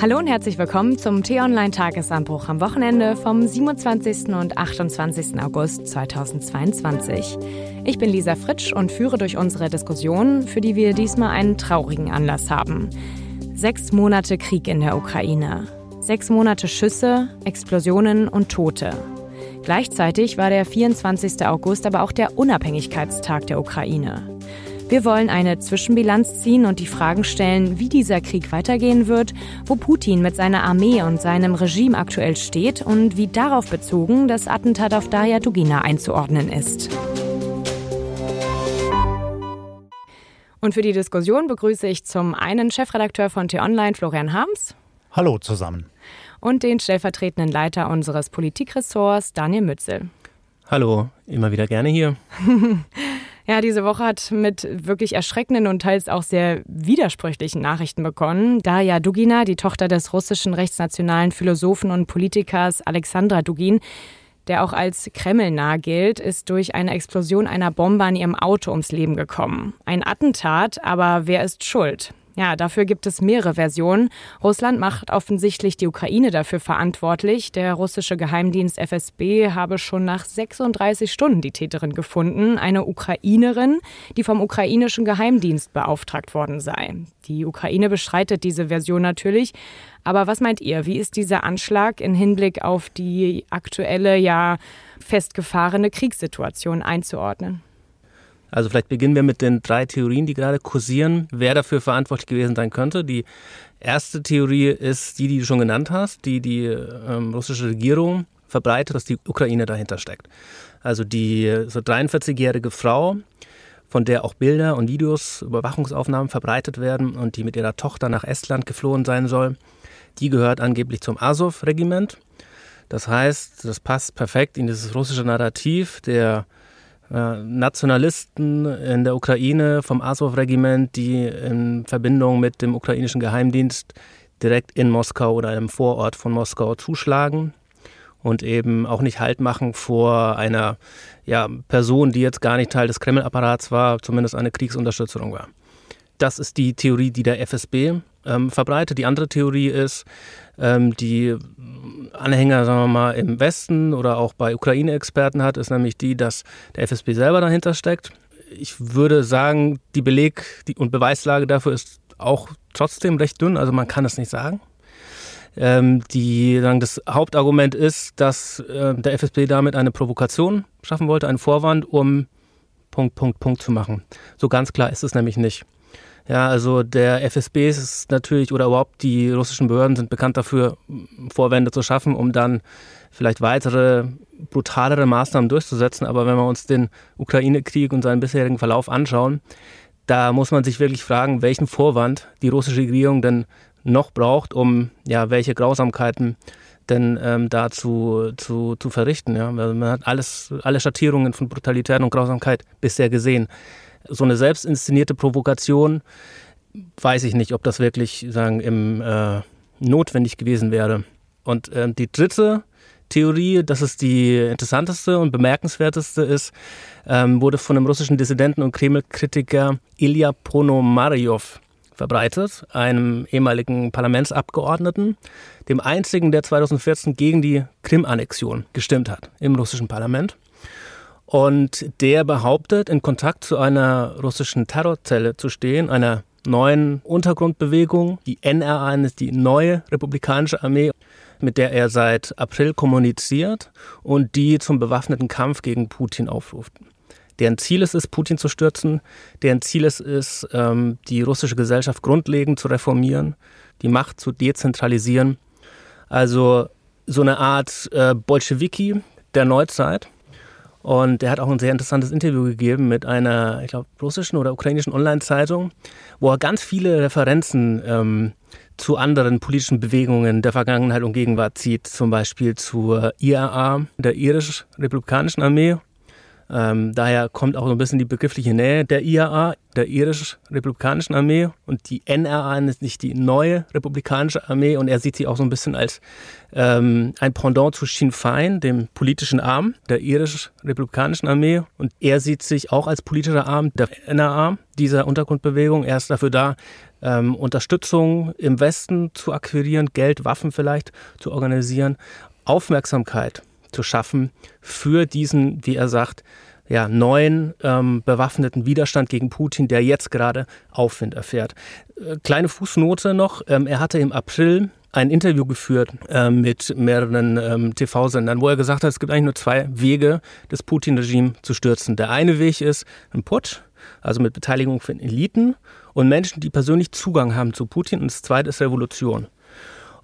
Hallo und herzlich willkommen zum T-Online-Tagesanbruch am Wochenende vom 27. und 28. August 2022. Ich bin Lisa Fritsch und führe durch unsere Diskussion, für die wir diesmal einen traurigen Anlass haben. Sechs Monate Krieg in der Ukraine. Sechs Monate Schüsse, Explosionen und Tote. Gleichzeitig war der 24. August aber auch der Unabhängigkeitstag der Ukraine. Wir wollen eine Zwischenbilanz ziehen und die Fragen stellen, wie dieser Krieg weitergehen wird, wo Putin mit seiner Armee und seinem Regime aktuell steht und wie darauf bezogen das Attentat auf Daria Dugina einzuordnen ist. Und für die Diskussion begrüße ich zum einen Chefredakteur von T-Online, Florian Harms. Hallo zusammen. Und den stellvertretenden Leiter unseres Politikressorts, Daniel Mützel. Hallo, immer wieder gerne hier. Ja, diese Woche hat mit wirklich erschreckenden und teils auch sehr widersprüchlichen Nachrichten begonnen. Daria Dugina, die Tochter des russischen rechtsnationalen Philosophen und Politikers Alexandra Dugin, der auch als Kreml-nah gilt, ist durch eine Explosion einer Bombe an ihrem Auto ums Leben gekommen. Ein Attentat, aber wer ist schuld? Ja, dafür gibt es mehrere Versionen. Russland macht offensichtlich die Ukraine dafür verantwortlich. Der russische Geheimdienst FSB habe schon nach 36 Stunden die Täterin gefunden, eine Ukrainerin, die vom ukrainischen Geheimdienst beauftragt worden sei. Die Ukraine bestreitet diese Version natürlich. Aber was meint ihr? Wie ist dieser Anschlag in Hinblick auf die aktuelle, ja festgefahrene Kriegssituation einzuordnen? Also vielleicht beginnen wir mit den drei Theorien, die gerade kursieren, wer dafür verantwortlich gewesen sein könnte. Die erste Theorie ist die, die du schon genannt hast, die die ähm, russische Regierung verbreitet, dass die Ukraine dahinter steckt. Also die so 43-jährige Frau, von der auch Bilder und Videos, Überwachungsaufnahmen verbreitet werden und die mit ihrer Tochter nach Estland geflohen sein soll, die gehört angeblich zum Azov-Regiment. Das heißt, das passt perfekt in dieses russische Narrativ der Nationalisten in der Ukraine vom Azov-Regiment, die in Verbindung mit dem ukrainischen Geheimdienst direkt in Moskau oder einem Vorort von Moskau zuschlagen und eben auch nicht Halt machen vor einer ja, Person, die jetzt gar nicht Teil des Kreml-Apparats war, zumindest eine Kriegsunterstützung war. Das ist die Theorie, die der FSB ähm, verbreitet. Die andere Theorie ist, ähm, die Anhänger, sagen wir mal, im Westen oder auch bei Ukraine-Experten hat, ist nämlich die, dass der FSB selber dahinter steckt. Ich würde sagen, die Beleg und Beweislage dafür ist auch trotzdem recht dünn, also man kann es nicht sagen. Ähm, die, sagen, das Hauptargument ist, dass äh, der FSB damit eine Provokation schaffen wollte, einen Vorwand, um Punkt, Punkt, Punkt zu machen. So ganz klar ist es nämlich nicht. Ja, also der FSB ist natürlich oder überhaupt die russischen Behörden sind bekannt dafür, Vorwände zu schaffen, um dann vielleicht weitere brutalere Maßnahmen durchzusetzen. Aber wenn wir uns den Ukraine-Krieg und seinen bisherigen Verlauf anschauen, da muss man sich wirklich fragen, welchen Vorwand die russische Regierung denn noch braucht, um ja welche Grausamkeiten denn ähm, da zu, zu, zu verrichten. Ja? Man hat alles, alle Schattierungen von Brutalität und Grausamkeit bisher gesehen so eine selbst inszenierte Provokation, weiß ich nicht, ob das wirklich sagen, im, äh, notwendig gewesen wäre. Und äh, die dritte Theorie, das ist die interessanteste und bemerkenswerteste ist, ähm, wurde von dem russischen Dissidenten und Kreml-Kritiker Ilya Ponomaryov verbreitet, einem ehemaligen Parlamentsabgeordneten, dem einzigen, der 2014 gegen die Krim-Annexion gestimmt hat im russischen Parlament. Und der behauptet, in Kontakt zu einer russischen Terrorzelle zu stehen, einer neuen Untergrundbewegung. Die NRA ist die neue republikanische Armee, mit der er seit April kommuniziert und die zum bewaffneten Kampf gegen Putin aufruft. Deren Ziel ist es, Putin zu stürzen. Deren Ziel ist es, ähm, die russische Gesellschaft grundlegend zu reformieren, die Macht zu dezentralisieren. Also so eine Art äh, Bolschewiki der Neuzeit. Und er hat auch ein sehr interessantes Interview gegeben mit einer, ich glaube, russischen oder ukrainischen Online-Zeitung, wo er ganz viele Referenzen ähm, zu anderen politischen Bewegungen der Vergangenheit und Gegenwart zieht, zum Beispiel zur IRA, der irisch-republikanischen Armee, Ähm, daher kommt auch so ein bisschen die begriffliche Nähe der IAA, der irisch-republikanischen Armee. Und die NRA ist nicht die neue republikanische Armee. Und er sieht sie auch so ein bisschen als ähm, ein Pendant zu Sinn Fein, dem politischen Arm der irisch-republikanischen Armee. Und er sieht sich auch als politischer Arm der NRA, dieser Untergrundbewegung. Er ist dafür da, ähm, Unterstützung im Westen zu akquirieren, Geld, Waffen vielleicht zu organisieren, Aufmerksamkeit zu schaffen für diesen, wie er sagt, ja, neuen ähm, bewaffneten Widerstand gegen Putin, der jetzt gerade Aufwind erfährt. Äh, kleine Fußnote noch, ähm, er hatte im April ein Interview geführt äh, mit mehreren ähm, TV-Sendern, wo er gesagt hat, es gibt eigentlich nur zwei Wege, das Putin-Regime zu stürzen. Der eine Weg ist ein Putsch, also mit Beteiligung von Eliten und Menschen, die persönlich Zugang haben zu Putin. Und das zweite ist Revolution.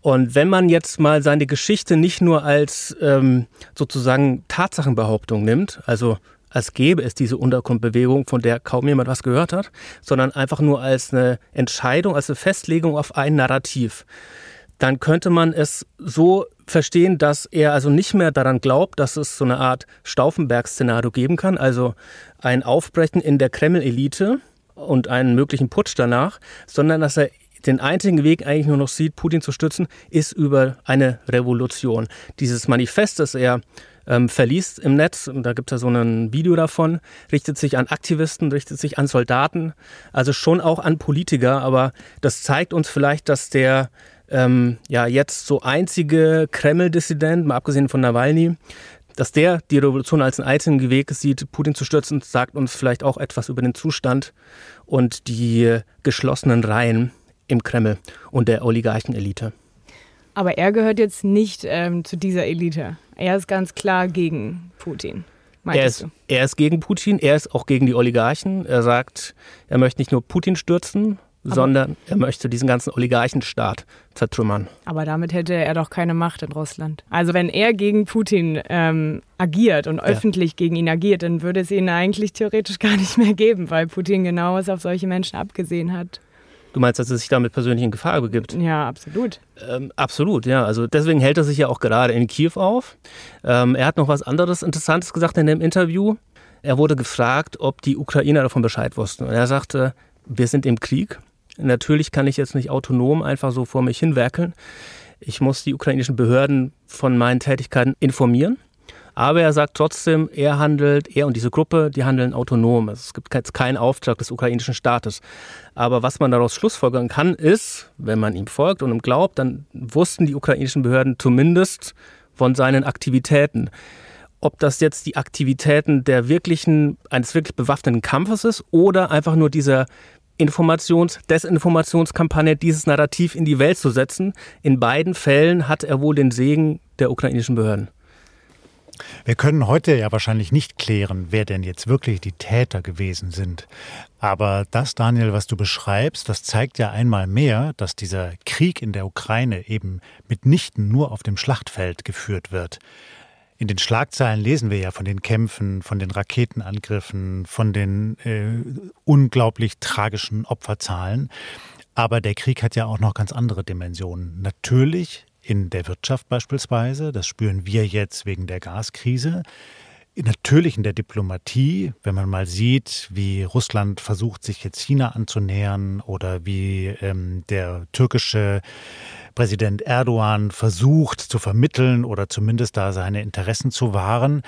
Und wenn man jetzt mal seine Geschichte nicht nur als ähm, sozusagen Tatsachenbehauptung nimmt, also als gäbe es diese Untergrundbewegung, von der kaum jemand was gehört hat, sondern einfach nur als eine Entscheidung, als eine Festlegung auf ein Narrativ, dann könnte man es so verstehen, dass er also nicht mehr daran glaubt, dass es so eine Art Stauffenberg-Szenario geben kann, also ein Aufbrechen in der Kreml-Elite und einen möglichen Putsch danach, sondern dass er den einzigen Weg eigentlich nur noch sieht, Putin zu stützen, ist über eine Revolution. Dieses Manifest, das er ähm, verliest im Netz, und da gibt es ja so ein Video davon, richtet sich an Aktivisten, richtet sich an Soldaten, also schon auch an Politiker, aber das zeigt uns vielleicht, dass der ähm, ja jetzt so einzige Kreml-Dissident, mal abgesehen von Nawalny, dass der die Revolution als einen einzigen Weg sieht, Putin zu stürzen, sagt uns vielleicht auch etwas über den Zustand und die geschlossenen Reihen im Kreml und der Oligarchenelite. Aber er gehört jetzt nicht ähm, zu dieser Elite. Er ist ganz klar gegen Putin. Er ist, er ist, gegen Putin, er ist auch gegen die Oligarchen. Er sagt, er möchte nicht nur Putin stürzen, aber sondern er möchte diesen ganzen Oligarchenstaat zertrümmern. Aber damit hätte er doch keine Macht in Russland. Also wenn er gegen Putin ähm, agiert und ja. öffentlich gegen ihn agiert, dann würde es ihn eigentlich theoretisch gar nicht mehr geben, weil Putin genau was auf solche Menschen abgesehen hat. Du meinst, dass er sich damit persönlich in Gefahr begibt? Ja, absolut. Ähm, absolut, ja. Also deswegen hält er sich ja auch gerade in Kiew auf. Ähm, er hat noch was anderes Interessantes gesagt in dem Interview. Er wurde gefragt, ob die Ukrainer davon Bescheid wussten. Und er sagte, wir sind im Krieg. Natürlich kann ich jetzt nicht autonom einfach so vor mich hinwerkeln. Ich muss die ukrainischen Behörden von meinen Tätigkeiten informieren. Aber er sagt trotzdem, er handelt, er und diese Gruppe, die handeln autonom. Es gibt jetzt keinen Auftrag des ukrainischen Staates. Aber was man daraus schlussfolgern kann, ist, wenn man ihm folgt und ihm glaubt, dann wussten die ukrainischen Behörden zumindest von seinen Aktivitäten. Ob das jetzt die Aktivitäten der wirklichen, eines wirklich bewaffneten Kampfes ist oder einfach nur dieser Informations-, Desinformationskampagne, dieses Narrativ in die Welt zu setzen. In beiden Fällen hat er wohl den Segen der ukrainischen Behörden. Wir können heute ja wahrscheinlich nicht klären, wer denn jetzt wirklich die Täter gewesen sind. Aber das, Daniel, was du beschreibst, das zeigt ja einmal mehr, dass dieser Krieg in der Ukraine eben mitnichten nur auf dem Schlachtfeld geführt wird. In den Schlagzeilen lesen wir ja von den Kämpfen, von den Raketenangriffen, von den äh, unglaublich tragischen Opferzahlen. Aber der Krieg hat ja auch noch ganz andere Dimensionen. Natürlich in der Wirtschaft beispielsweise. Das spüren wir jetzt wegen der Gaskrise. Natürlich in der Diplomatie, wenn man mal sieht, wie Russland versucht, sich jetzt China anzunähern oder wie ähm, der türkische Präsident Erdogan versucht zu vermitteln oder zumindest da seine Interessen zu wahren.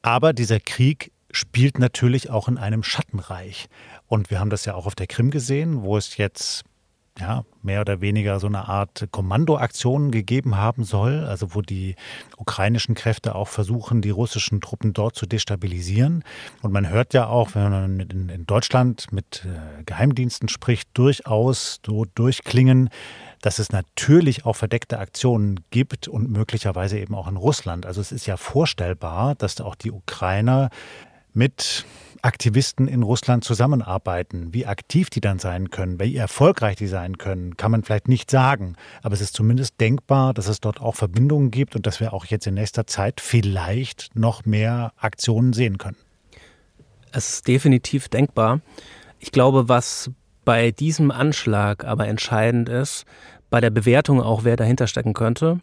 Aber dieser Krieg spielt natürlich auch in einem Schattenreich. Und wir haben das ja auch auf der Krim gesehen, wo es jetzt ja, mehr oder weniger so eine Art Kommandoaktion gegeben haben soll, also wo die ukrainischen Kräfte auch versuchen, die russischen Truppen dort zu destabilisieren. Und man hört ja auch, wenn man in, Deutschland mit äh, Geheimdiensten spricht, durchaus so durchklingen, dass es natürlich auch verdeckte Aktionen gibt und möglicherweise eben auch in Russland. Also es ist ja vorstellbar, dass auch die Ukrainer mit Aktivisten in Russland zusammenarbeiten. Wie aktiv die dann sein können, wie erfolgreich die sein können, kann man vielleicht nicht sagen. Aber es ist zumindest denkbar, dass es dort auch Verbindungen gibt und dass wir auch jetzt in nächster Zeit vielleicht noch mehr Aktionen sehen können. Es ist definitiv denkbar. Ich glaube, was bei diesem Anschlag aber entscheidend ist, bei der Bewertung auch, wer dahinter stecken könnte,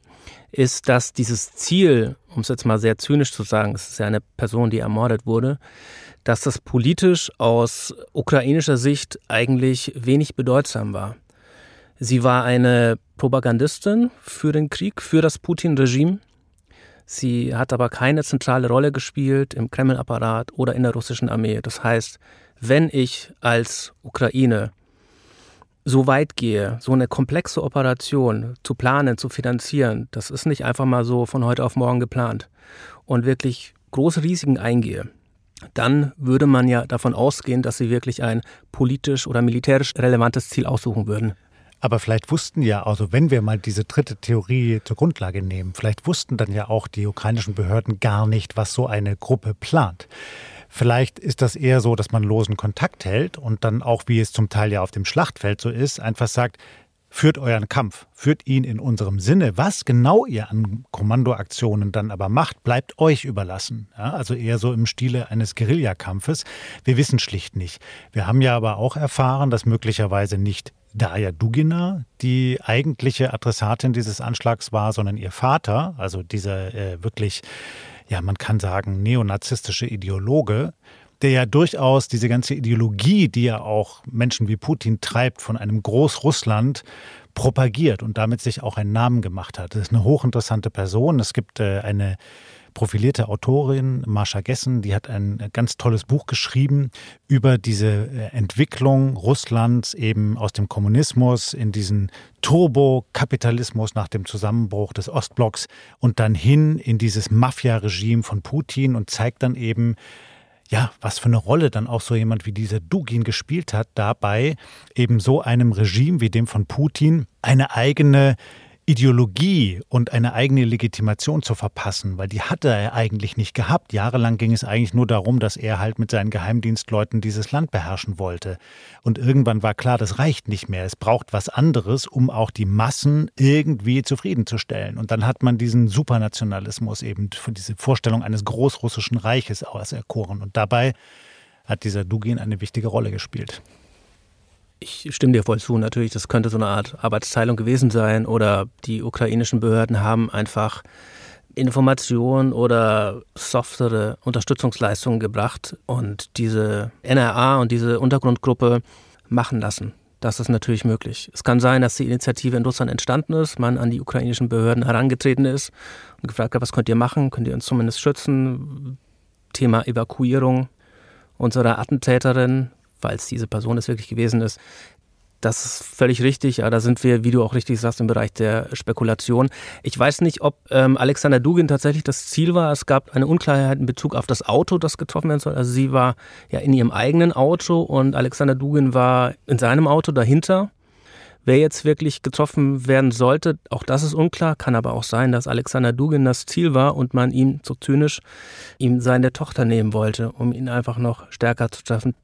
ist, dass dieses Ziel, um es jetzt mal sehr zynisch zu sagen, es ist ja eine Person, die ermordet wurde, dass das politisch aus ukrainischer Sicht eigentlich wenig bedeutsam war. Sie war eine Propagandistin für den Krieg, für das Putin-Regime. Sie hat aber keine zentrale Rolle gespielt im Kreml-Apparat oder in der russischen Armee. Das heißt, wenn ich als Ukraine so weit gehe, so eine komplexe Operation zu planen, zu finanzieren, das ist nicht einfach mal so von heute auf morgen geplant und wirklich große Risiken eingehe, dann würde man ja davon ausgehen, dass sie wirklich ein politisch oder militärisch relevantes Ziel aussuchen würden. Aber vielleicht wussten ja, also wenn wir mal diese dritte Theorie zur Grundlage nehmen, vielleicht wussten dann ja auch die ukrainischen Behörden gar nicht, was so eine Gruppe plant. Vielleicht ist das eher so, dass man losen Kontakt hält und dann auch, wie es zum Teil ja auf dem Schlachtfeld so ist, einfach sagt, führt euren Kampf, führt ihn in unserem Sinne. Was genau ihr an Kommandoaktionen dann aber macht, bleibt euch überlassen. Ja, also eher so im Stile eines Guerillakampfes. Wir wissen schlicht nicht. Wir haben ja aber auch erfahren, dass möglicherweise nicht Daya Dugina die eigentliche Adressatin dieses Anschlags war, sondern ihr Vater, also dieser äh, wirklich ja, man kann sagen, neonazistische Ideologe, der ja durchaus diese ganze Ideologie, die ja auch Menschen wie Putin treibt, von einem Großrussland propagiert und damit sich auch einen Namen gemacht hat. Das ist eine hochinteressante Person. Es gibt äh, eine profilierte Autorin, Marsha Gessen, die hat ein ganz tolles Buch geschrieben über diese äh, Entwicklung Russlands eben aus dem Kommunismus in diesen Turbokapitalismus nach dem Zusammenbruch des Ostblocks und dann hin in dieses Mafia-Regime von Putin und zeigt dann eben, ja, was für eine Rolle dann auch so jemand wie dieser Dugin gespielt hat, dabei eben so einem Regime wie dem von Putin eine eigene Ideologie und eine eigene Legitimation zu verpassen, weil die hatte er eigentlich nicht gehabt. Jahrelang ging es eigentlich nur darum, dass er halt mit seinen Geheimdienstleuten dieses Land beherrschen wollte. Und irgendwann war klar, das reicht nicht mehr. Es braucht was anderes, um auch die Massen irgendwie zufriedenzustellen. Und dann hat man diesen Supernationalismus eben, diese Vorstellung eines großrussischen Reiches auserkoren. Und dabei hat dieser Dugin eine wichtige Rolle gespielt ich stimme dir voll zu, natürlich, das könnte so eine Art Arbeitsteilung gewesen sein oder die ukrainischen Behörden haben einfach Informationen oder softere Unterstützungsleistungen gebracht und diese NRA und diese Untergrundgruppe machen lassen. Das ist natürlich möglich. Es kann sein, dass die Initiative in Russland entstanden ist, man an die ukrainischen Behörden herangetreten ist und gefragt hat, was könnt ihr machen? Könnt ihr uns zumindest schützen? Thema Evakuierung unserer Attentäterin falls diese Person es wirklich gewesen ist. Das ist völlig richtig, aber da sind wir, wie du auch richtig sagst, im Bereich der Spekulation. Ich weiß nicht, ob ähm, Alexander Dugin tatsächlich das Ziel war. Es gab eine Unklarheit in Bezug auf das Auto, das getroffen werden soll. Also sie war ja in ihrem eigenen Auto und Alexander Dugin war in seinem Auto dahinter. Wer jetzt wirklich getroffen werden sollte, auch das ist unklar, kann aber auch sein, dass Alexander Dugin das Ziel war und man ihm so zynisch ihm seine Tochter nehmen wollte, um ihn einfach noch stärker zu treffen.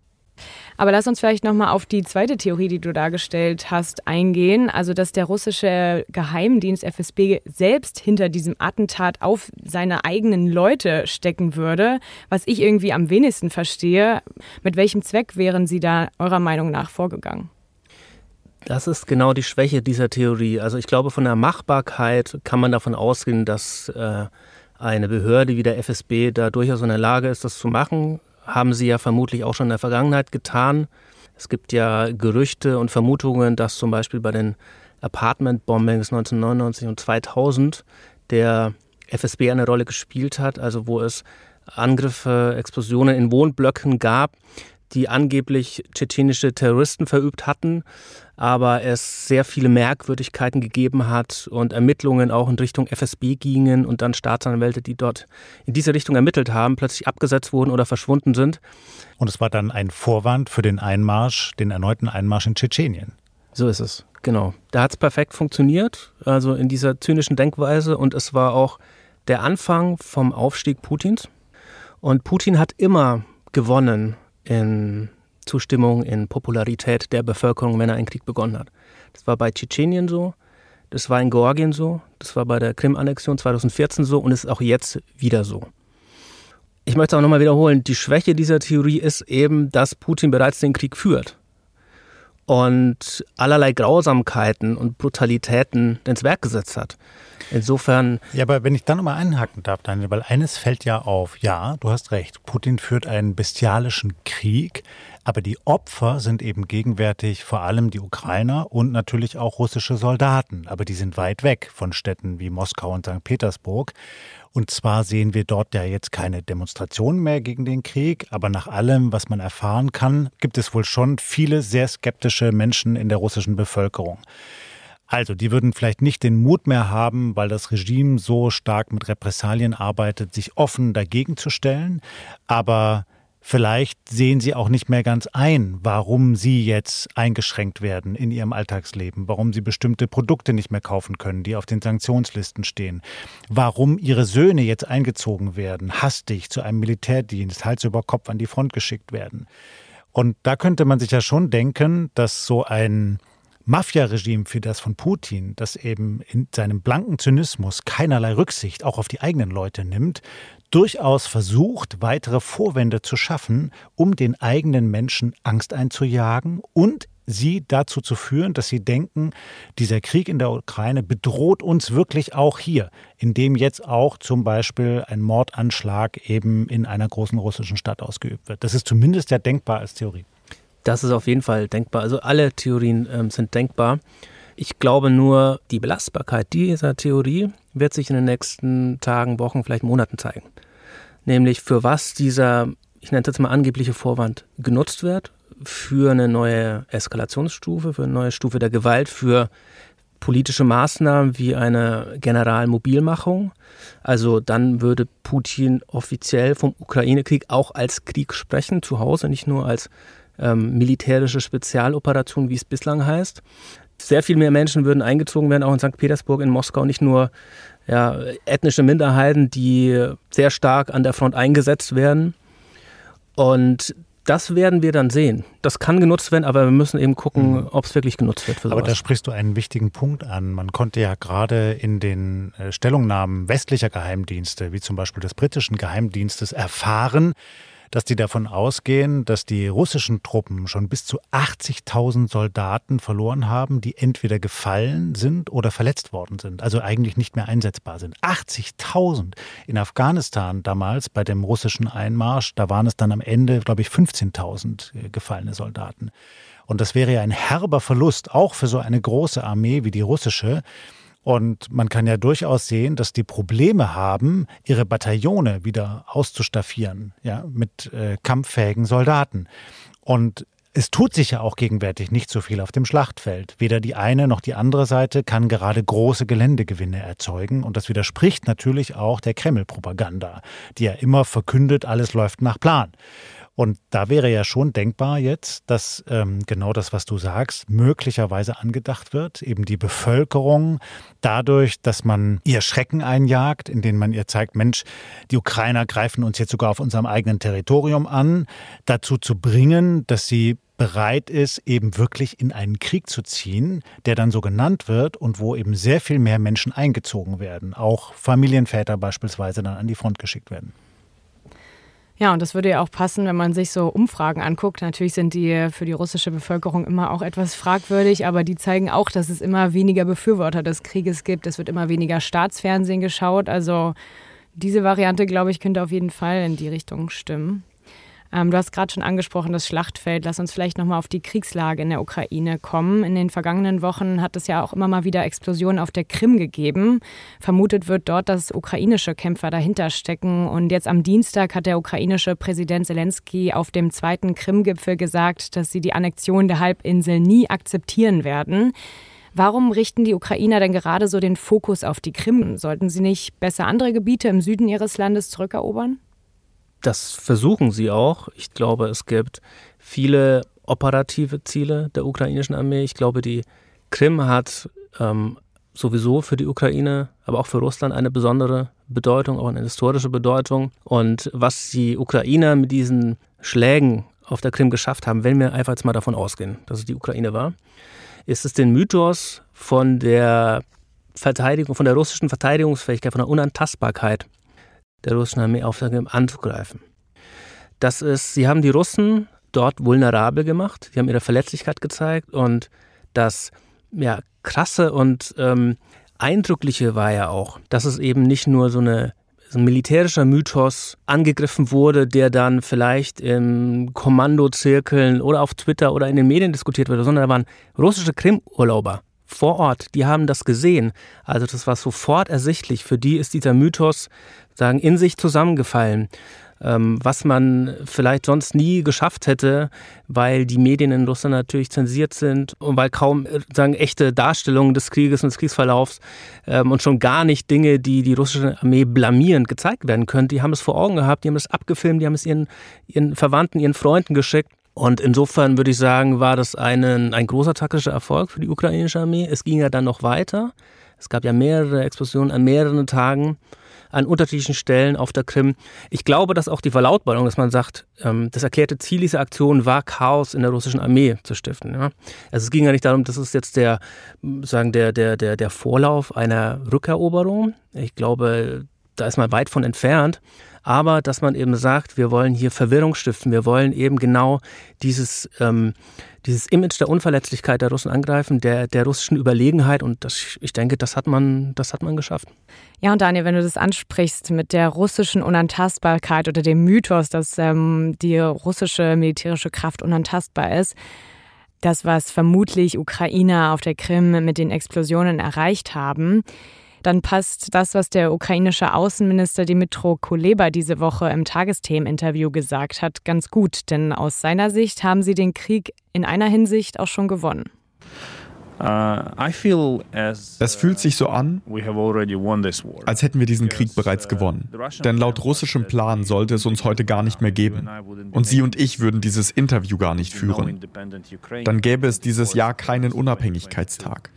Aber lass uns vielleicht nochmal auf die zweite Theorie, die du dargestellt hast, eingehen. Also, dass der russische Geheimdienst FSB selbst hinter diesem Attentat auf seine eigenen Leute stecken würde. Was ich irgendwie am wenigsten verstehe. Mit welchem Zweck wären Sie da eurer Meinung nach vorgegangen? Das ist genau die Schwäche dieser Theorie. Also ich glaube, von der Machbarkeit kann man davon ausgehen, dass äh, eine Behörde wie der FSB da durchaus in der Lage ist, das zu machen haben sie ja vermutlich auch schon in der Vergangenheit getan. Es gibt ja Gerüchte und Vermutungen, dass zum Beispiel bei den Apartment-Bombings 1999 und 2000 der FSB eine Rolle gespielt hat, also wo es Angriffe, Explosionen in Wohnblöcken gab, die angeblich tschetschenische Terroristen verübt hatten, aber es sehr viele Merkwürdigkeiten gegeben hat und Ermittlungen auch in Richtung FSB gingen und dann Staatsanwälte, die dort in diese Richtung ermittelt haben, plötzlich abgesetzt wurden oder verschwunden sind. Und es war dann ein Vorwand für den Einmarsch, den erneuten Einmarsch in Tschetschenien. So ist es, genau. Da hat es perfekt funktioniert, also in dieser zynischen Denkweise und es war auch der Anfang vom Aufstieg Putins. Und Putin hat immer gewonnen in Zustimmung, in Popularität der Bevölkerung, wenn er einen Krieg begonnen hat. Das war bei Tschetschenien so, das war in Georgien so, das war bei der Krim-Annexion 2014 so und ist auch jetzt wieder so. Ich möchte auch nochmal wiederholen, die Schwäche dieser Theorie ist eben, dass Putin bereits den Krieg führt. Und allerlei Grausamkeiten und Brutalitäten ins Werk gesetzt hat. Insofern. Ja, aber wenn ich dann nochmal einhaken darf, Daniel, weil eines fällt ja auf. Ja, du hast recht. Putin führt einen bestialischen Krieg, aber die Opfer sind eben gegenwärtig vor allem die Ukrainer und natürlich auch russische Soldaten. Aber die sind weit weg von Städten wie Moskau und St. Petersburg. Und zwar sehen wir dort ja jetzt keine Demonstrationen mehr gegen den Krieg, aber nach allem, was man erfahren kann, gibt es wohl schon viele sehr skeptische Menschen in der russischen Bevölkerung. Also, die würden vielleicht nicht den Mut mehr haben, weil das Regime so stark mit Repressalien arbeitet, sich offen dagegen zu stellen. Aber Vielleicht sehen sie auch nicht mehr ganz ein, warum sie jetzt eingeschränkt werden in ihrem Alltagsleben, warum sie bestimmte Produkte nicht mehr kaufen können, die auf den Sanktionslisten stehen, warum ihre Söhne jetzt eingezogen werden, hastig zu einem Militärdienst, Hals über Kopf an die Front geschickt werden. Und da könnte man sich ja schon denken, dass so ein Mafia-Regime für das von Putin, das eben in seinem blanken Zynismus keinerlei Rücksicht auch auf die eigenen Leute nimmt, durchaus versucht, weitere Vorwände zu schaffen, um den eigenen Menschen Angst einzujagen und sie dazu zu führen, dass sie denken, dieser Krieg in der Ukraine bedroht uns wirklich auch hier, indem jetzt auch zum Beispiel ein Mordanschlag eben in einer großen russischen Stadt ausgeübt wird. Das ist zumindest ja denkbar als Theorie. Das ist auf jeden Fall denkbar. Also alle Theorien ähm, sind denkbar. Ich glaube nur, die Belastbarkeit dieser Theorie wird sich in den nächsten Tagen, Wochen, vielleicht Monaten zeigen. Nämlich für was dieser, ich nenne es jetzt mal angebliche Vorwand, genutzt wird, für eine neue Eskalationsstufe, für eine neue Stufe der Gewalt, für politische Maßnahmen wie eine Generalmobilmachung. Also dann würde Putin offiziell vom Ukraine-Krieg auch als Krieg sprechen, zu Hause, nicht nur als ähm, militärische Spezialoperation, wie es bislang heißt. Sehr viel mehr Menschen würden eingezogen werden, auch in St. Petersburg, in Moskau, nicht nur ja, ethnische Minderheiten, die sehr stark an der Front eingesetzt werden. Und das werden wir dann sehen. Das kann genutzt werden, aber wir müssen eben gucken, mhm. ob es wirklich genutzt wird. aber da sprichst du einen wichtigen Punkt an. Man konnte ja gerade in den äh, Stellungnahmen westlicher Geheimdienste, wie zum Beispiel des britischen Geheimdienstes, erfahren, dass die davon ausgehen, dass die russischen Truppen schon bis zu 80.000 Soldaten verloren haben, die entweder gefallen sind oder verletzt worden sind, also eigentlich nicht mehr einsetzbar sind. 80.000 in Afghanistan damals bei dem russischen Einmarsch, da waren es dann am Ende, glaube ich, 15.000 äh, gefallene Soldaten. Und das wäre ja ein herber Verlust, auch für so eine große Armee wie die russische. Und man kann ja durchaus sehen, dass die Probleme haben, ihre Bataillone wieder auszustaffieren, ja, mit äh, kampffähigen Soldaten. Und es tut sich ja auch gegenwärtig nicht so viel auf dem Schlachtfeld. Weder die eine noch die andere Seite kann gerade große Geländegewinne erzeugen. Und das widerspricht natürlich auch der Kreml-Propaganda, die ja immer verkündet, alles läuft nach Plan. Und da wäre ja schon denkbar jetzt, dass ähm, genau das, was du sagst, möglicherweise angedacht wird, eben die Bevölkerung dadurch, dass man ihr Schrecken einjagt, indem man ihr zeigt, Mensch, die Ukrainer greifen uns jetzt sogar auf unserem eigenen Territorium an, dazu zu bringen, dass sie bereit ist, eben wirklich in einen Krieg zu ziehen, der dann so genannt wird und wo eben sehr viel mehr Menschen eingezogen werden, auch Familienväter beispielsweise dann an die Front geschickt werden. Ja, und das würde ja auch passen, wenn man sich so Umfragen anguckt. Natürlich sind die für die russische Bevölkerung immer auch etwas fragwürdig, aber die zeigen auch, dass es immer weniger Befürworter des Krieges gibt. Es wird immer weniger Staatsfernsehen geschaut. Also diese Variante, glaube ich, könnte auf jeden Fall in die Richtung stimmen. Ähm, du hast gerade schon angesprochen, das Schlachtfeld. Lass uns vielleicht nochmal auf die Kriegslage in der Ukraine kommen. In den vergangenen Wochen hat es ja auch immer mal wieder Explosionen auf der Krim gegeben. Vermutet wird dort, dass ukrainische Kämpfer dahinter stecken. Und jetzt am Dienstag hat der ukrainische Präsident Zelensky auf dem zweiten Krim-Gipfel gesagt, dass sie die Annexion der Halbinsel nie akzeptieren werden. Warum richten die Ukrainer denn gerade so den Fokus auf die Krim? Sollten sie nicht besser andere Gebiete im Süden ihres Landes zurückerobern? Das versuchen sie auch. Ich glaube, es gibt viele operative Ziele der ukrainischen Armee. Ich glaube, die Krim hat ähm, sowieso für die Ukraine, aber auch für Russland eine besondere Bedeutung, auch eine historische Bedeutung. Und was die Ukrainer mit diesen Schlägen auf der Krim geschafft haben, wenn wir einfach jetzt mal davon ausgehen, dass es die Ukraine war, ist es den Mythos von der Verteidigung, von der russischen Verteidigungsfähigkeit, von der Unantastbarkeit der russischen Armee auf anzugreifen. Das ist, sie haben die Russen dort vulnerabel gemacht. Die haben ihre Verletzlichkeit gezeigt und das ja, krasse und ähm, eindrückliche war ja auch, dass es eben nicht nur so eine so ein militärischer Mythos angegriffen wurde, der dann vielleicht in Kommandozirkeln oder auf Twitter oder in den Medien diskutiert wurde, sondern da waren russische Krim-Urlauber vor Ort, die haben das gesehen. Also das war sofort ersichtlich. Für die ist dieser Mythos sagen in sich zusammengefallen ähm, was man vielleicht sonst nie geschafft hätte, weil die Medien in Russland natürlich zensiert sind und weil kaum äh, sagen echte Darstellungen des Krieges und des Kriegsverlaufs ähm, und schon gar nicht Dinge, die die russische Armee blamierend gezeigt werden können. Die haben es vor Augen gehabt, die haben es abgefilmt, die haben es ihren, ihren Verwandten, ihren Freunden geschickt. Und insofern würde ich sagen, war das einen, ein großer taktischer Erfolg für die ukrainische Armee. Es ging ja dann noch weiter. Es gab ja mehrere Explosionen an mehreren Tagen an unterschiedlichen Stellen auf der Krim. Ich glaube, dass auch die Verlautbarung, dass man sagt, ähm, das erklärte Ziel dieser Aktion war, Chaos in der russischen Armee zu stiften. Also es ging ja nicht darum, das ist jetzt der, sagen, der, der, der, der Vorlauf einer Rückeroberung. Ich glaube, da ist man weit von entfernt aber dass man eben sagt, wir wollen hier Verwirrung stiften, wir wollen eben genau dieses, ähm, dieses Image der Unverletzlichkeit der Russen angreifen, der, der russischen Überlegenheit und das, ich denke, das hat, man, das hat man geschafft. Ja, und Daniel, wenn du das ansprichst mit der russischen Unantastbarkeit oder dem Mythos, dass ähm, die russische militärische Kraft unantastbar ist, das, was vermutlich Ukrainer auf der Krim mit den Explosionen erreicht haben, dann passt das, was der ukrainische Außenminister Dimitro Kuleba diese Woche im Tagesthemen-Interview gesagt hat, ganz gut. Denn aus seiner Sicht haben sie den Krieg in einer Hinsicht auch schon gewonnen. Uh, es fühlt sich so an, als hätten wir diesen Krieg bereits uh, gewonnen. Denn laut russischem Plan sollte es uns heute gar nicht mehr geben. Und Sie und ich würden dieses Interview gar nicht führen. Dann gäbe es dieses Jahr keinen Unabhängigkeitstag.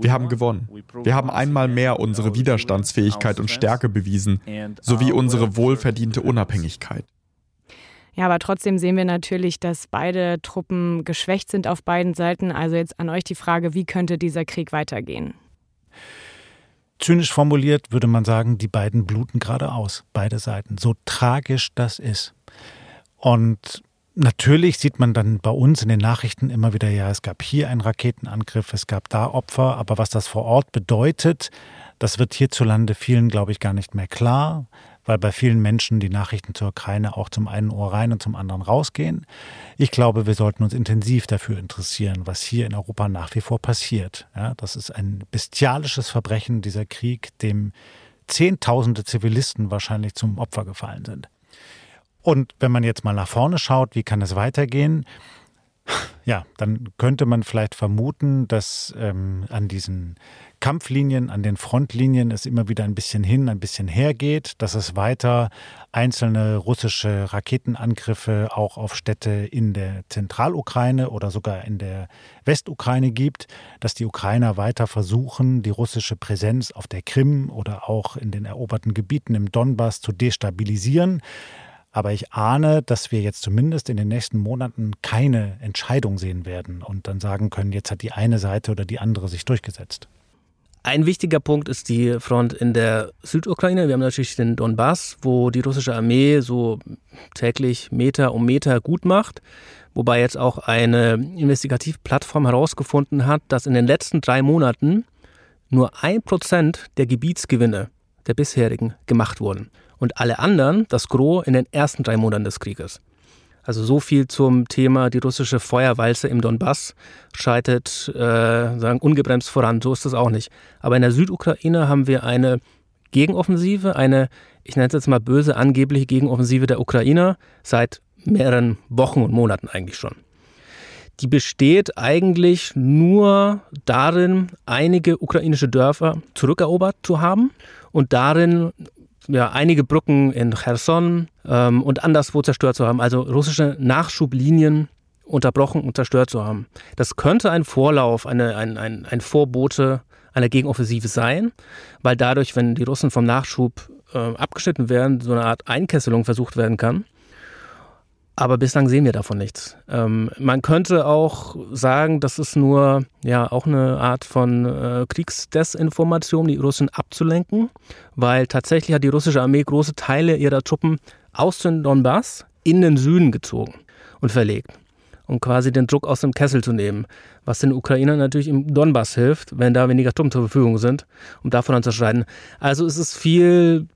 Wir haben gewonnen. Wir haben einmal mehr unsere Widerstandsfähigkeit und Stärke bewiesen, sowie unsere wohlverdiente Unabhängigkeit. Ja, aber trotzdem sehen wir natürlich, dass beide Truppen geschwächt sind auf beiden Seiten. Also jetzt an euch die Frage, wie könnte dieser Krieg weitergehen? Zynisch formuliert würde man sagen, die beiden bluten gerade aus, beide Seiten. So tragisch das ist. Und Natürlich sieht man dann bei uns in den Nachrichten immer wieder, ja, es gab hier einen Raketenangriff, es gab da Opfer, aber was das vor Ort bedeutet, das wird hierzulande vielen, glaube ich, gar nicht mehr klar, weil bei vielen Menschen die Nachrichten zur Ukraine auch zum einen Ohr rein und zum anderen rausgehen. Ich glaube, wir sollten uns intensiv dafür interessieren, was hier in Europa nach wie vor passiert. Ja, das ist ein bestialisches Verbrechen, dieser Krieg, dem Zehntausende Zivilisten wahrscheinlich zum Opfer gefallen sind. Und wenn man jetzt mal nach vorne schaut, wie kann es weitergehen? Ja, dann könnte man vielleicht vermuten, dass ähm, an diesen Kampflinien, an den Frontlinien es immer wieder ein bisschen hin, ein bisschen her geht, dass es weiter einzelne russische Raketenangriffe auch auf Städte in der Zentralukraine oder sogar in der Westukraine gibt, dass die Ukrainer weiter versuchen, die russische Präsenz auf der Krim oder auch in den eroberten Gebieten im Donbass zu destabilisieren. Aber ich ahne, dass wir jetzt zumindest in den nächsten Monaten keine Entscheidung sehen werden und dann sagen können, jetzt hat die eine Seite oder die andere sich durchgesetzt. Ein wichtiger Punkt ist die Front in der Südukraine. Wir haben natürlich den Donbass, wo die russische Armee so täglich Meter um Meter gut macht. Wobei jetzt auch eine Investigativplattform herausgefunden hat, dass in den letzten drei Monaten nur ein Prozent der Gebietsgewinne der bisherigen gemacht wurden und alle anderen, das Gros, in den ersten drei Monaten des Krieges. Also so viel zum Thema, die russische Feuerwalze im Donbass schreitet äh, sagen, ungebremst voran. So ist das auch nicht. Aber in der Südukraine haben wir eine Gegenoffensive, eine, ich nenne es jetzt mal böse, angebliche Gegenoffensive der Ukrainer seit mehreren Wochen und Monaten eigentlich schon. Die besteht eigentlich nur darin, einige ukrainische Dörfer zurückerobert zu haben und darin ja, einige Brücken in Cherson ähm, und anderswo zerstört zu haben, also russische Nachschublinien unterbrochen und zerstört zu haben. Das könnte ein Vorlauf, eine, ein, ein, ein Vorbote einer Gegenoffensive sein, weil dadurch, wenn die Russen vom Nachschub äh, abgeschnitten werden, so eine Art Einkesselung versucht werden kann. Aber bislang sehen wir davon nichts. Ähm, man könnte auch sagen, das ist nur ja auch eine Art von äh, Kriegsdesinformation, die Russen abzulenken, weil tatsächlich hat die russische Armee große Teile ihrer Truppen aus dem Donbass in den Süden gezogen. und verlegt, um quasi den Druck aus dem Kessel zu nehmen, was den Ukrainern natürlich im Donbass hilft, wenn da weniger Truppen zur Verfügung sind, um davon anzuschreiten. Also es ist viel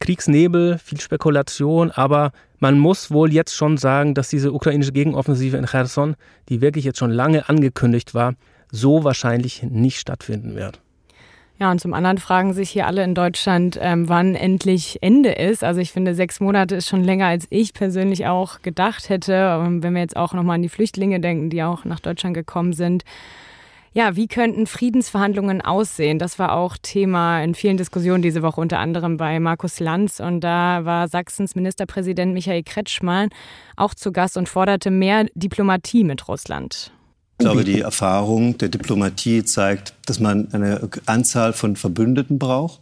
Kriegsnebel, viel Spekulation, aber man muss wohl jetzt schon sagen, dass diese ukrainische Gegenoffensive in Cherson, die wirklich jetzt schon lange angekündigt war, so wahrscheinlich nicht stattfinden wird. Ja, und zum anderen fragen sich hier alle in Deutschland, ähm, wann endlich Ende ist. Also ich finde, sechs Monate ist schon länger, als ich persönlich auch gedacht hätte. Und wenn wir jetzt auch nochmal an die Flüchtlinge denken, die auch nach Deutschland gekommen sind. Ja, wie könnten Friedensverhandlungen aussehen? Das war auch Thema in vielen Diskussionen diese Woche, unter anderem bei Markus Lanz. Und da war Sachsens Ministerpräsident Michael Kretschmann auch zu Gast und forderte mehr Diplomatie mit Russland. Ich glaube, die Erfahrung der Diplomatie zeigt, dass man eine Anzahl von Verbündeten braucht.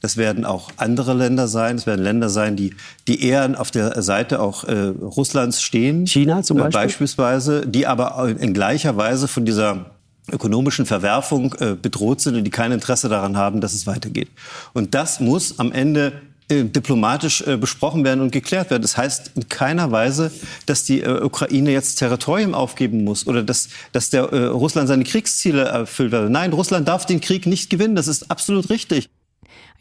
Das werden auch andere Länder sein. Es werden Länder sein, die, die eher auf der Seite auch äh, Russlands stehen. China zum Beispiel? Äh, beispielsweise, die aber in gleicher Weise von dieser ökonomischen Verwerfung äh, bedroht sind und die kein Interesse daran haben, dass es weitergeht. Und das muss am Ende diplomatisch äh, besprochen werden und geklärt werden. Das heißt in keiner Weise, dass die äh, Ukraine jetzt Territorium aufgeben muss oder dass, dass der, Russland seine Kriegsziele erfüllt werden. Nein, Russland darf den Krieg nicht gewinnen. Das ist absolut richtig.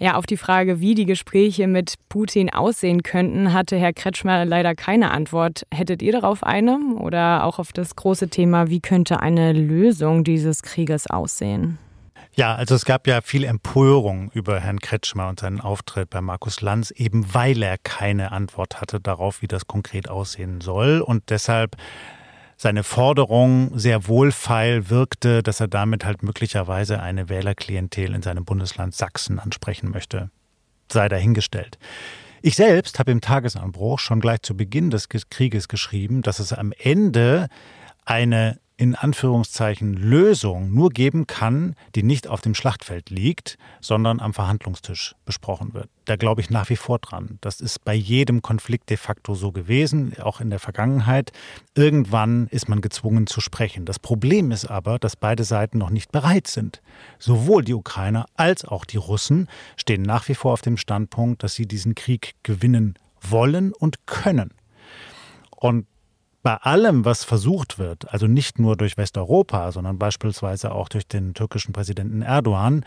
Ja, auf die Frage, wie die Gespräche mit Putin aussehen könnten, hatte Herr Kretschmer leider keine Antwort. Hättet ihr darauf eine? Oder auch auf das große Thema, wie könnte eine Lösung dieses Krieges aussehen? Ja, also es gab ja viel Empörung über Herrn Kretschmer und seinen Auftritt bei Markus Lanz, eben weil er keine Antwort hatte darauf, wie das konkret aussehen soll und deshalb seine Forderung sehr wohlfeil wirkte, dass er damit halt möglicherweise eine Wählerklientel in seinem Bundesland Sachsen ansprechen möchte. Sei dahingestellt. Ich selbst habe im Tagesanbruch schon gleich zu Beginn des Krieges geschrieben, dass es am Ende eine in Anführungszeichen Lösung nur geben kann, die nicht auf dem Schlachtfeld liegt, sondern am Verhandlungstisch besprochen wird. Da glaube ich nach wie vor dran. Das ist bei jedem Konflikt de facto so gewesen, auch in der Vergangenheit. Irgendwann ist man gezwungen zu sprechen. Das Problem ist aber, dass beide Seiten noch nicht bereit sind. Sowohl die Ukrainer als auch die Russen stehen nach wie vor auf dem Standpunkt, dass sie diesen Krieg gewinnen wollen und können. Und bei allem, was versucht wird, also nicht nur durch Westeuropa, sondern beispielsweise auch durch den türkischen Präsidenten Erdogan,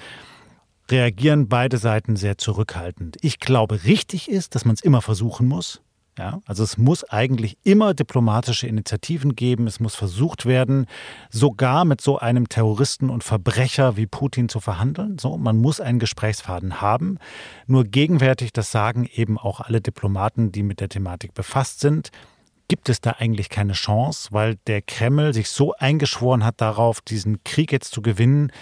reagieren beide Seiten sehr zurückhaltend. Ich glaube, richtig ist, dass man es immer versuchen muss. Ja, also es muss eigentlich immer diplomatische Initiativen geben. Es muss versucht werden, sogar mit so einem Terroristen und Verbrecher wie Putin zu verhandeln. So, man muss einen Gesprächsfaden haben. Nur gegenwärtig, das sagen eben auch alle Diplomaten, die mit der Thematik befasst sind, gibt es da eigentlich keine Chance, weil der Kreml sich so eingeschworen hat darauf, diesen Krieg jetzt zu gewinnen,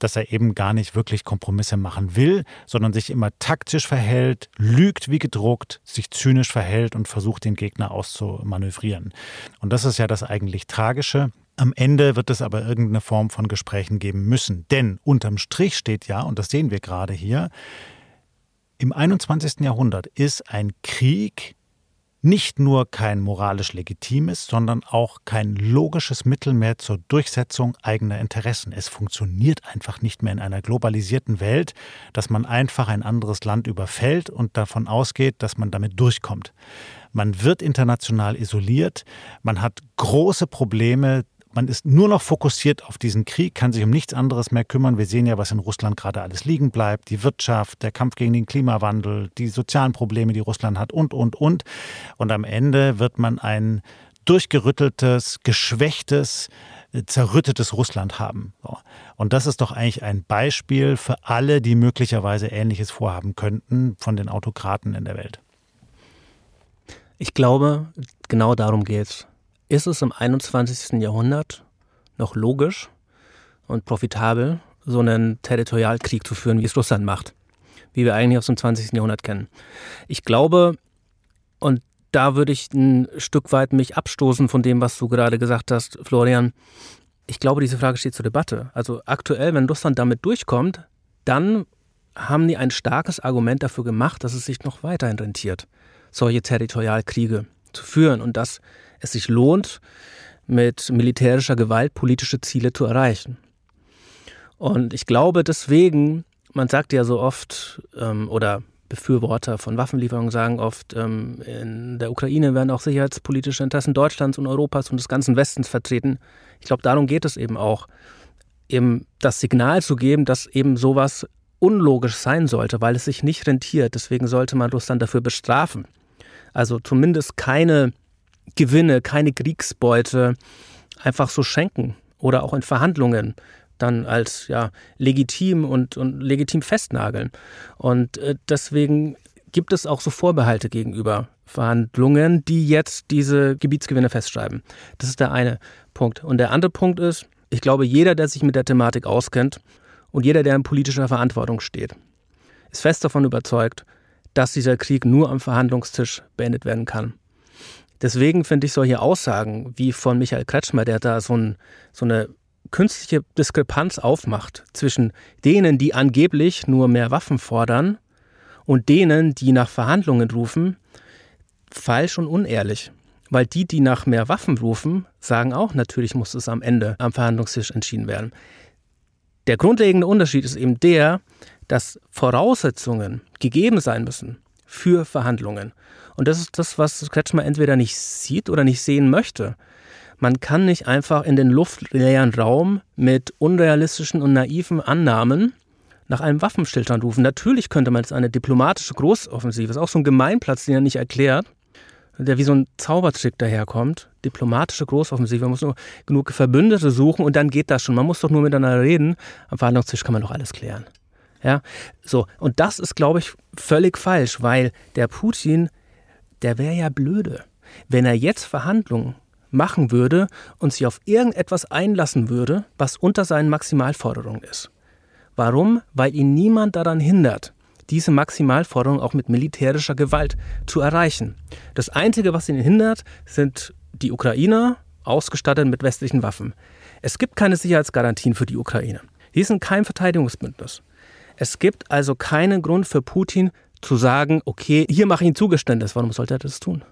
dass er eben gar nicht wirklich Kompromisse machen will, sondern sich immer taktisch verhält, lügt wie gedruckt, sich zynisch verhält und versucht, den Gegner auszumanövrieren. Und das ist ja das eigentlich Tragische. Am Ende wird es aber irgendeine Form von Gesprächen geben müssen. Denn unterm Strich steht ja, und das sehen wir gerade hier, im 21. Jahrhundert ist ein Krieg nicht nur kein moralisch legitimes, sondern auch kein logisches Mittel mehr zur Durchsetzung eigener Interessen. Es funktioniert einfach nicht mehr in einer globalisierten Welt, dass man einfach ein anderes Land überfällt und davon ausgeht, dass man damit durchkommt. Man wird international isoliert, man hat große Probleme, man ist nur noch fokussiert auf diesen Krieg, kann sich um nichts anderes mehr kümmern. Wir sehen ja, was in Russland gerade alles liegen bleibt. Die Wirtschaft, der Kampf gegen den Klimawandel, die sozialen Probleme, die Russland hat und, und, und. Und am Ende wird man ein durchgerütteltes, geschwächtes, zerrüttetes Russland haben. Und das ist doch eigentlich ein Beispiel für alle, die möglicherweise Ähnliches vorhaben könnten von den Autokraten in der Welt. Ich glaube, genau darum geht es. Ist es im 21. Jahrhundert noch logisch und profitabel, so einen Territorialkrieg zu führen, wie es Russland macht, wie wir eigentlich aus dem 20. Jahrhundert kennen? Ich glaube, und da würde ich ein Stück weit mich abstoßen von dem, was du gerade gesagt hast, Florian. Ich glaube, diese Frage steht zur Debatte. Also aktuell, wenn Russland damit durchkommt, dann haben die ein starkes Argument dafür gemacht, dass es sich noch weiterhin rentiert, solche Territorialkriege zu führen und dass es sich lohnt, mit militärischer Gewalt politische Ziele zu erreichen. Und ich glaube deswegen, man sagt ja so oft, ähm, oder Befürworter von Waffenlieferungen sagen oft, ähm, in der Ukraine werden auch sicherheitspolitische Interessen Deutschlands und Europas und des ganzen Westens vertreten. Ich glaube, darum geht es eben auch, eben das Signal zu geben, dass eben sowas unlogisch sein sollte, weil es sich nicht rentiert. Deswegen sollte man Russland dafür bestrafen. Also zumindest keine Gewinne, keine Kriegsbeute einfach so schenken oder auch in Verhandlungen dann als ja, legitim und, und legitim festnageln. Und äh, deswegen gibt es auch so Vorbehalte gegenüber Verhandlungen, die jetzt diese Gebietsgewinne festschreiben. Das ist der eine Punkt. Und der andere Punkt ist, ich glaube, jeder, der sich mit der Thematik auskennt und jeder, der in politischer Verantwortung steht, ist fest davon überzeugt, dass dieser Krieg nur am Verhandlungstisch beendet werden kann. Deswegen finde ich solche Aussagen wie von Michael Kretschmer, der da so, ein, so eine künstliche Diskrepanz aufmacht zwischen denen, die angeblich nur mehr Waffen fordern und denen, die nach Verhandlungen rufen, falsch und unehrlich. Weil die, die nach mehr Waffen rufen, sagen auch, natürlich muss es am Ende am Verhandlungstisch entschieden werden. Der grundlegende Unterschied ist eben der, dass Voraussetzungen gegeben sein müssen für Verhandlungen. Und das ist das, was Kretschmer entweder nicht sieht oder nicht sehen möchte. Man kann nicht einfach in den luftleeren Raum mit unrealistischen und naiven Annahmen nach einem Waffenstillstand rufen. Natürlich könnte man jetzt eine diplomatische Großoffensive, das ist auch so ein Gemeinplatz, den er nicht erklärt, der wie so ein Zaubertrick daherkommt. Diplomatische Großoffensive, man muss nur genug Verbündete suchen und dann geht das schon. Man muss doch nur miteinander reden. Am Verhandlungstisch kann man doch alles klären. Ja, so. Und das ist, glaube ich, völlig falsch, weil der Putin, der wäre ja blöde. Wenn er jetzt Verhandlungen machen würde und sich auf irgendetwas einlassen würde, was unter seinen Maximalforderungen ist. Warum? Weil ihn niemand daran hindert, diese Maximalforderung auch mit militärischer Gewalt zu erreichen. Das Einzige, was ihn hindert, sind die Ukrainer, ausgestattet mit westlichen Waffen. Es gibt keine Sicherheitsgarantien für die Ukraine. Die sind kein Verteidigungsbündnis. Es gibt also keinen Grund für Putin zu sagen, okay, hier mache ich ein Zugeständnis. Warum sollte er das tun?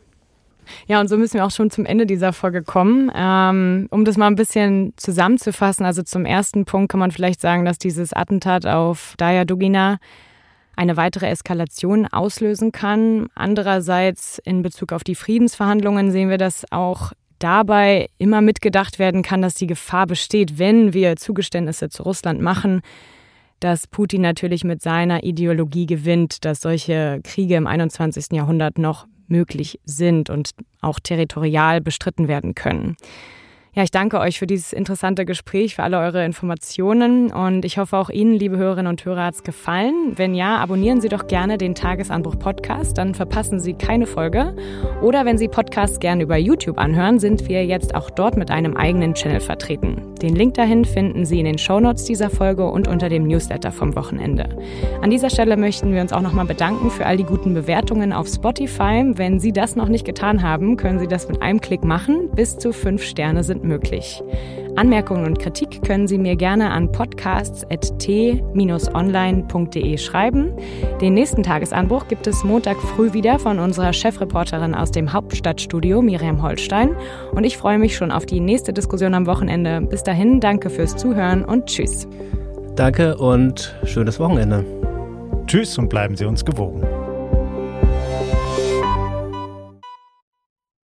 Ja, und so müssen wir auch schon zum Ende dieser Folge kommen. Ähm, um das mal ein bisschen zusammenzufassen, also zum ersten Punkt kann man vielleicht sagen, dass dieses Attentat auf Daya Dugina eine weitere Eskalation auslösen kann. Andererseits in Bezug auf die Friedensverhandlungen sehen wir, dass auch dabei immer mitgedacht werden kann, dass die Gefahr besteht, wenn wir Zugeständnisse zu Russland machen, dass Putin natürlich mit seiner Ideologie gewinnt, dass solche Kriege im 21. Jahrhundert noch möglich sind und auch territorial bestritten werden können. Ja, ich danke euch für dieses interessante Gespräch, für alle eure Informationen und ich hoffe auch Ihnen, liebe Hörerinnen und Hörer, hat es gefallen. Wenn ja, abonnieren Sie doch gerne den Tagesanbruch Podcast, dann verpassen Sie keine Folge. Oder wenn Sie Podcasts gerne über YouTube anhören, sind wir jetzt auch dort mit einem eigenen Channel vertreten. Den Link dahin finden Sie in den Shownotes dieser Folge und unter dem Newsletter vom Wochenende. An dieser Stelle möchten wir uns auch nochmal bedanken für all die guten Bewertungen auf Spotify. Wenn Sie das noch nicht getan haben, können Sie das mit einem Klick machen. Bis zu fünf Sterne sind möglich. Anmerkungen und Kritik können Sie mir gerne an podcasts.t-online.de schreiben. Den nächsten Tagesanbruch gibt es Montag früh wieder von unserer Chefreporterin aus dem Hauptstadtstudio, Miriam Holstein. Und ich freue mich schon auf die nächste Diskussion am Wochenende. Bis dahin, danke fürs Zuhören und tschüss. Danke und schönes Wochenende. Tschüss und bleiben Sie uns gewogen.